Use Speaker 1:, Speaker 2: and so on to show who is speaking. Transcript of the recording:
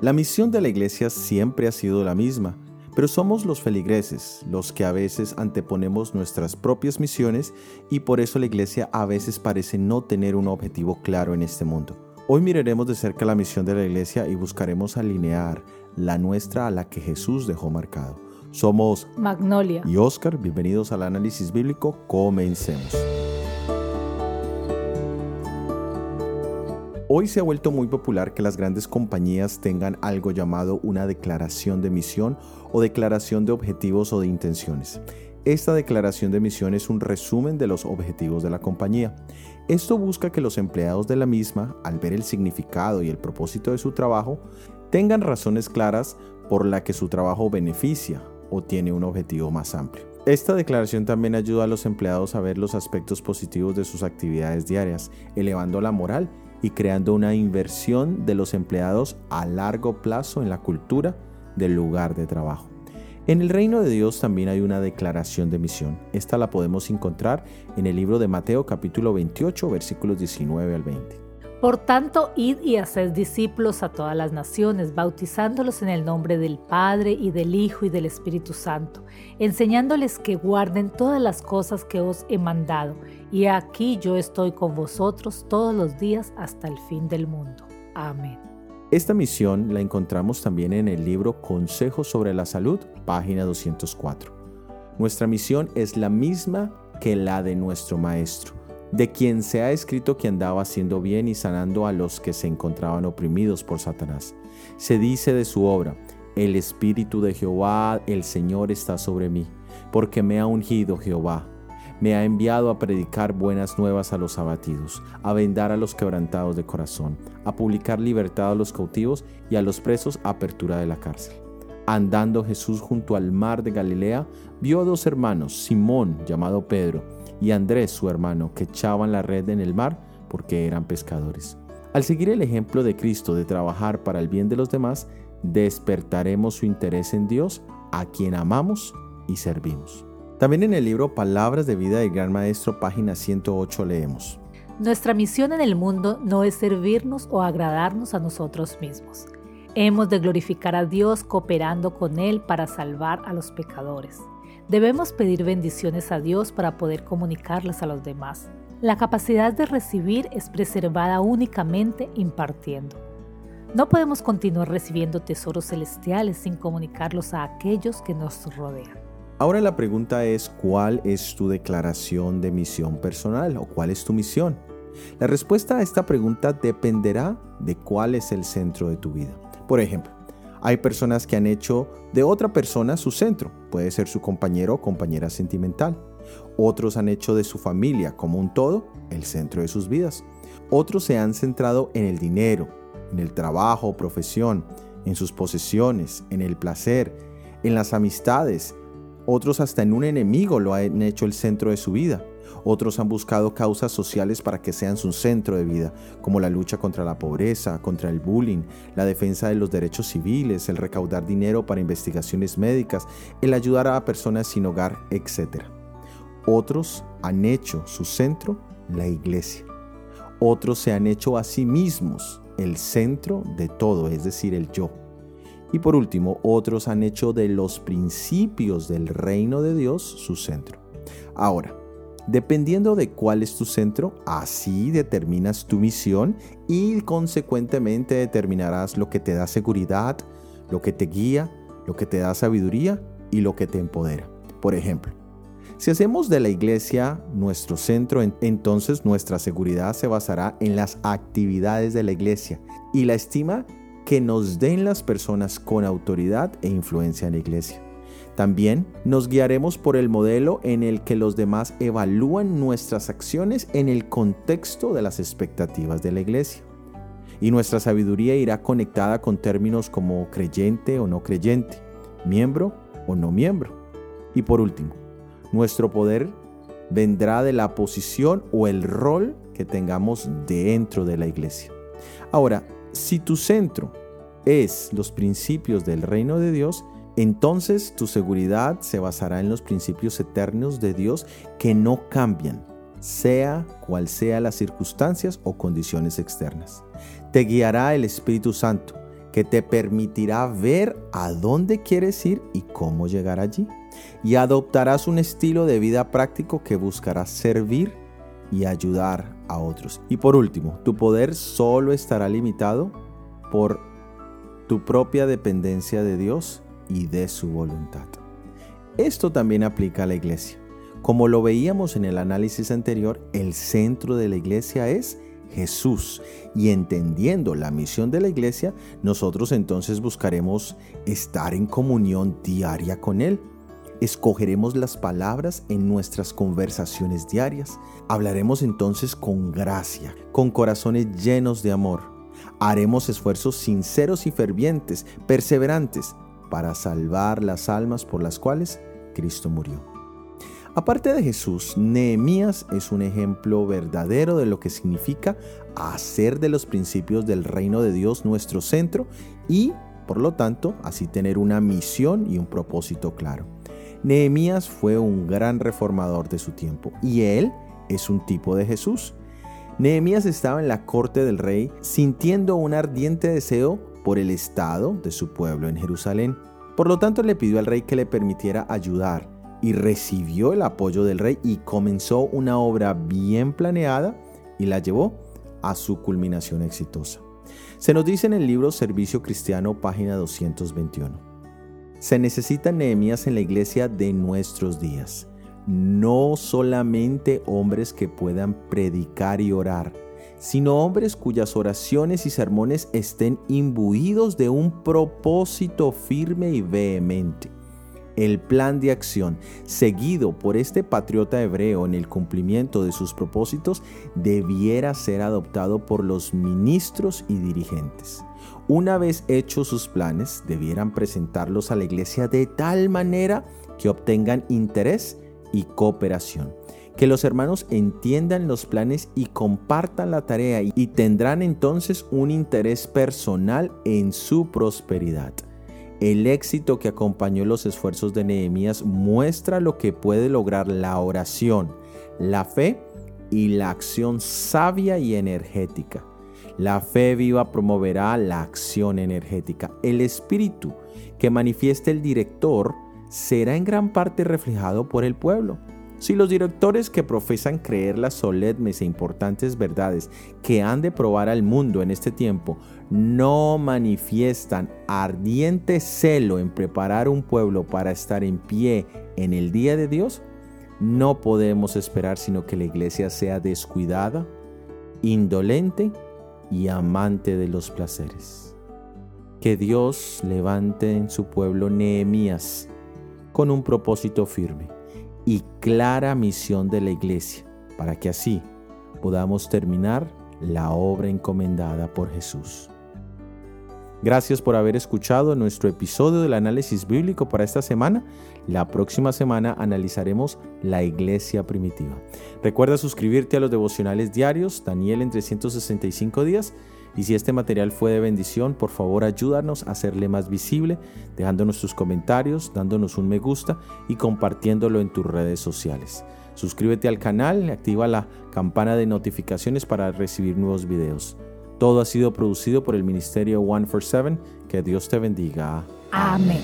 Speaker 1: La misión de la iglesia siempre ha sido la misma, pero somos los feligreses los que a veces anteponemos nuestras propias misiones y por eso la iglesia a veces parece no tener un objetivo claro en este mundo. Hoy miraremos de cerca la misión de la iglesia y buscaremos alinear la nuestra a la que Jesús dejó marcado. Somos
Speaker 2: Magnolia
Speaker 1: y Oscar, bienvenidos al análisis bíblico, comencemos. Hoy se ha vuelto muy popular que las grandes compañías tengan algo llamado una declaración de misión o declaración de objetivos o de intenciones. Esta declaración de misión es un resumen de los objetivos de la compañía. Esto busca que los empleados de la misma, al ver el significado y el propósito de su trabajo, tengan razones claras por la que su trabajo beneficia o tiene un objetivo más amplio. Esta declaración también ayuda a los empleados a ver los aspectos positivos de sus actividades diarias, elevando la moral y creando una inversión de los empleados a largo plazo en la cultura del lugar de trabajo. En el reino de Dios también hay una declaración de misión. Esta la podemos encontrar en el libro de Mateo capítulo 28 versículos 19 al 20.
Speaker 2: Por tanto, id y haced discípulos a todas las naciones, bautizándolos en el nombre del Padre y del Hijo y del Espíritu Santo, enseñándoles que guarden todas las cosas que os he mandado. Y aquí yo estoy con vosotros todos los días hasta el fin del mundo. Amén.
Speaker 1: Esta misión la encontramos también en el libro Consejos sobre la Salud, página 204. Nuestra misión es la misma que la de nuestro Maestro de quien se ha escrito que andaba haciendo bien y sanando a los que se encontraban oprimidos por Satanás. Se dice de su obra, el Espíritu de Jehová, el Señor está sobre mí, porque me ha ungido Jehová. Me ha enviado a predicar buenas nuevas a los abatidos, a vendar a los quebrantados de corazón, a publicar libertad a los cautivos y a los presos apertura de la cárcel. Andando Jesús junto al mar de Galilea, vio a dos hermanos, Simón, llamado Pedro, y Andrés, su hermano, que echaban la red en el mar porque eran pescadores. Al seguir el ejemplo de Cristo de trabajar para el bien de los demás, despertaremos su interés en Dios, a quien amamos y servimos. También en el libro Palabras de Vida del Gran Maestro, página 108, leemos.
Speaker 2: Nuestra misión en el mundo no es servirnos o agradarnos a nosotros mismos. Hemos de glorificar a Dios cooperando con Él para salvar a los pecadores. Debemos pedir bendiciones a Dios para poder comunicarlas a los demás. La capacidad de recibir es preservada únicamente impartiendo. No podemos continuar recibiendo tesoros celestiales sin comunicarlos a aquellos que nos rodean.
Speaker 1: Ahora la pregunta es, ¿cuál es tu declaración de misión personal o cuál es tu misión? La respuesta a esta pregunta dependerá de cuál es el centro de tu vida. Por ejemplo, hay personas que han hecho de otra persona su centro, puede ser su compañero o compañera sentimental. Otros han hecho de su familia como un todo el centro de sus vidas. Otros se han centrado en el dinero, en el trabajo o profesión, en sus posesiones, en el placer, en las amistades. Otros hasta en un enemigo lo han hecho el centro de su vida. Otros han buscado causas sociales para que sean su centro de vida, como la lucha contra la pobreza, contra el bullying, la defensa de los derechos civiles, el recaudar dinero para investigaciones médicas, el ayudar a personas sin hogar, etc. Otros han hecho su centro la iglesia. Otros se han hecho a sí mismos el centro de todo, es decir, el yo. Y por último, otros han hecho de los principios del reino de Dios su centro. Ahora, Dependiendo de cuál es tu centro, así determinas tu misión y consecuentemente determinarás lo que te da seguridad, lo que te guía, lo que te da sabiduría y lo que te empodera. Por ejemplo, si hacemos de la iglesia nuestro centro, entonces nuestra seguridad se basará en las actividades de la iglesia y la estima que nos den las personas con autoridad e influencia en la iglesia. También nos guiaremos por el modelo en el que los demás evalúan nuestras acciones en el contexto de las expectativas de la iglesia. Y nuestra sabiduría irá conectada con términos como creyente o no creyente, miembro o no miembro. Y por último, nuestro poder vendrá de la posición o el rol que tengamos dentro de la iglesia. Ahora, si tu centro es los principios del reino de Dios, entonces tu seguridad se basará en los principios eternos de Dios que no cambian sea cual sea las circunstancias o condiciones externas. Te guiará el Espíritu Santo, que te permitirá ver a dónde quieres ir y cómo llegar allí. Y adoptarás un estilo de vida práctico que buscará servir y ayudar a otros. Y por último, tu poder solo estará limitado por tu propia dependencia de Dios y de su voluntad. Esto también aplica a la iglesia. Como lo veíamos en el análisis anterior, el centro de la iglesia es Jesús. Y entendiendo la misión de la iglesia, nosotros entonces buscaremos estar en comunión diaria con Él. Escogeremos las palabras en nuestras conversaciones diarias. Hablaremos entonces con gracia, con corazones llenos de amor. Haremos esfuerzos sinceros y fervientes, perseverantes, para salvar las almas por las cuales Cristo murió. Aparte de Jesús, Nehemías es un ejemplo verdadero de lo que significa hacer de los principios del reino de Dios nuestro centro y, por lo tanto, así tener una misión y un propósito claro. Nehemías fue un gran reformador de su tiempo y él es un tipo de Jesús. Nehemías estaba en la corte del rey sintiendo un ardiente deseo por el estado de su pueblo en Jerusalén. Por lo tanto, le pidió al rey que le permitiera ayudar y recibió el apoyo del rey y comenzó una obra bien planeada y la llevó a su culminación exitosa. Se nos dice en el libro Servicio Cristiano, página 221. Se necesitan Nehemías en la iglesia de nuestros días, no solamente hombres que puedan predicar y orar, sino hombres cuyas oraciones y sermones estén imbuidos de un propósito firme y vehemente el plan de acción seguido por este patriota hebreo en el cumplimiento de sus propósitos debiera ser adoptado por los ministros y dirigentes. Una vez hechos sus planes, debieran presentarlos a la iglesia de tal manera que obtengan interés y cooperación. Que los hermanos entiendan los planes y compartan la tarea y tendrán entonces un interés personal en su prosperidad. El éxito que acompañó los esfuerzos de Nehemías muestra lo que puede lograr la oración, la fe y la acción sabia y energética. La fe viva promoverá la acción energética. El espíritu que manifieste el director será en gran parte reflejado por el pueblo. Si los directores que profesan creer las solemnes e importantes verdades que han de probar al mundo en este tiempo no manifiestan ardiente celo en preparar un pueblo para estar en pie en el día de Dios, no podemos esperar sino que la iglesia sea descuidada, indolente y amante de los placeres. Que Dios levante en su pueblo Nehemías con un propósito firme y clara misión de la iglesia, para que así podamos terminar la obra encomendada por Jesús. Gracias por haber escuchado nuestro episodio del análisis bíblico para esta semana. La próxima semana analizaremos la iglesia primitiva. Recuerda suscribirte a los devocionales diarios, Daniel en 365 días y si este material fue de bendición, por favor ayúdanos a hacerle más visible, dejándonos tus comentarios, dándonos un me gusta y compartiéndolo en tus redes sociales. Suscríbete al canal y activa la campana de notificaciones para recibir nuevos videos. Todo ha sido producido por el Ministerio 147. Que Dios te bendiga.
Speaker 2: Amén.